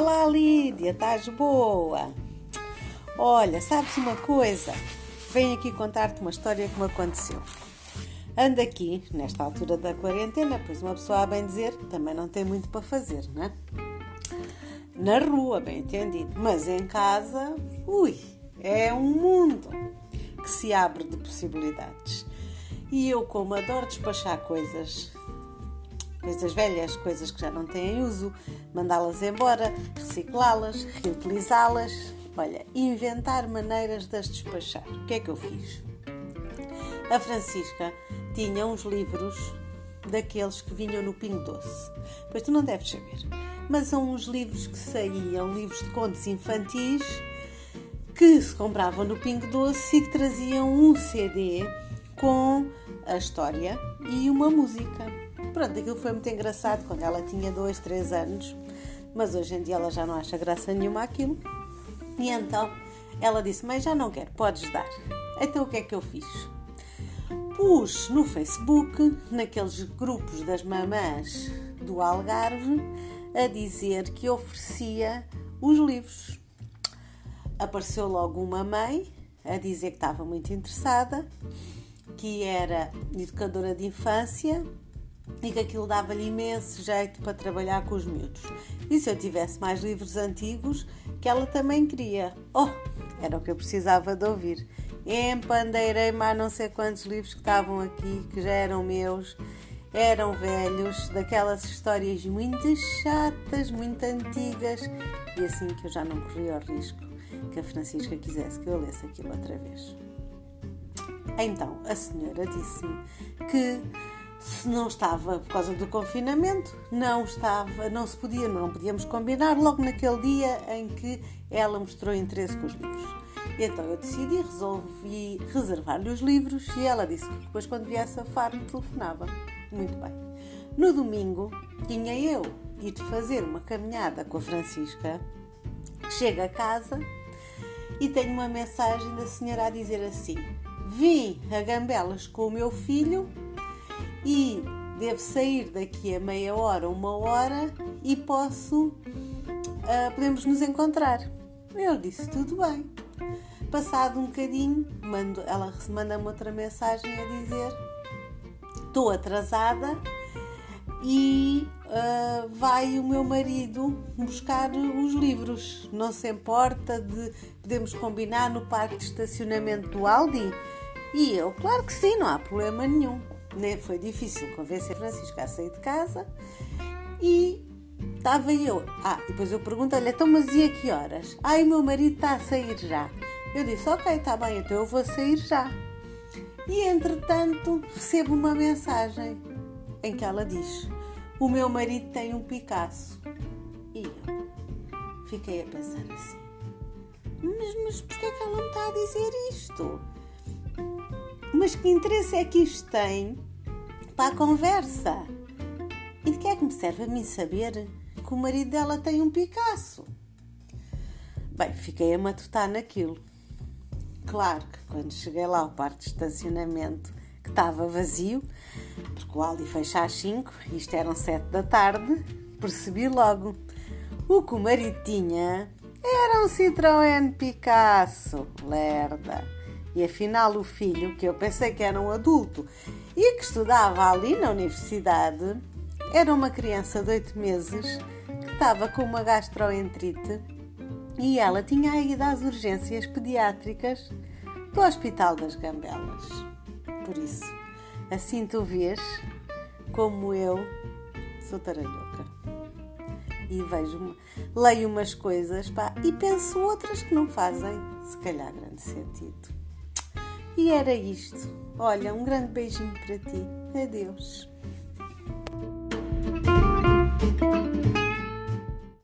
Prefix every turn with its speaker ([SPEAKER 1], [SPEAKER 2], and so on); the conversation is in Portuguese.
[SPEAKER 1] Olá Lídia, estás boa? Olha, sabes uma coisa? Venho aqui contar-te uma história que me aconteceu. Ando aqui, nesta altura da quarentena, pois uma pessoa, a bem dizer, também não tem muito para fazer, não é? Na rua, bem entendido, mas em casa, ui, é um mundo que se abre de possibilidades. E eu, como adoro despachar coisas, coisas velhas, coisas que já não têm uso, mandá-las embora, reciclá-las, reutilizá-las. Olha, inventar maneiras de as despachar. O que é que eu fiz? A Francisca tinha uns livros daqueles que vinham no Pingo Doce. Pois tu não deves saber. Mas são uns livros que saíam, livros de contos infantis, que se compravam no Pingo Doce e que traziam um CD com a história e uma música. Pronto, aquilo foi muito engraçado quando ela tinha 2, 3 anos, mas hoje em dia ela já não acha graça nenhuma aquilo. E então ela disse: Mãe, já não quero, podes dar. Então o que é que eu fiz? Pus no Facebook, naqueles grupos das mamãs do Algarve, a dizer que oferecia os livros. Apareceu logo uma mãe a dizer que estava muito interessada, que era educadora de infância e que aquilo dava-lhe imenso jeito para trabalhar com os miúdos. E se eu tivesse mais livros antigos, que ela também queria. Oh, era o que eu precisava de ouvir. Empandeirei mais não sei quantos livros que estavam aqui, que já eram meus, eram velhos, daquelas histórias muito chatas, muito antigas, e assim que eu já não corria o risco que a Francisca quisesse que eu lesse aquilo outra vez. Então, a senhora disse-me que se não estava por causa do confinamento, não estava, não se podia, não podíamos combinar logo naquele dia em que ela mostrou interesse com os livros. Então eu decidi, resolvi reservar-lhe os livros e ela disse que depois quando viesse a far me telefonava. Muito bem. No domingo tinha eu ido fazer uma caminhada com a Francisca. Chego a casa e tenho uma mensagem da senhora a dizer assim: Vim a Gambelas com o meu filho e devo sair daqui a meia hora, uma hora e posso, uh, podemos nos encontrar. Eu disse tudo bem. Passado um bocadinho, mando, ela manda-me outra mensagem a dizer: estou atrasada e uh, vai o meu marido buscar os livros. Não se importa de podemos combinar no parque de estacionamento do Aldi? E eu, claro que sim, não há problema nenhum né? foi difícil convencer Francisco a sair de casa e estava eu. Ah, depois eu pergunto-lhe, então, mas e a que horas? O meu marido está a sair já. Eu disse, ok, está bem, então eu vou sair já. E entretanto recebo uma mensagem em que ela diz: O meu marido tem um Picasso. E eu fiquei a pensar assim: Mas, mas porquê é que ela me está a dizer isto? Mas que interesse é que isto tem para a conversa? E de que é que me serve a mim saber que o marido dela tem um Picasso? Bem, fiquei a matutar naquilo. Claro que quando cheguei lá ao parque de estacionamento, que estava vazio, porque o Aldi fecha às 5, isto eram 7 da tarde, percebi logo. O que o marido tinha era um Citroën Picasso, lerda. E afinal, o filho, que eu pensei que era um adulto e que estudava ali na universidade, era uma criança de 8 meses que estava com uma gastroenterite e ela tinha ido às urgências pediátricas do Hospital das Gambelas. Por isso, assim tu vês como eu sou taralhoca. E vejo, leio umas coisas pá, e penso outras que não fazem, se calhar, grande sentido. E era isto. Olha, um grande beijinho para ti. Adeus.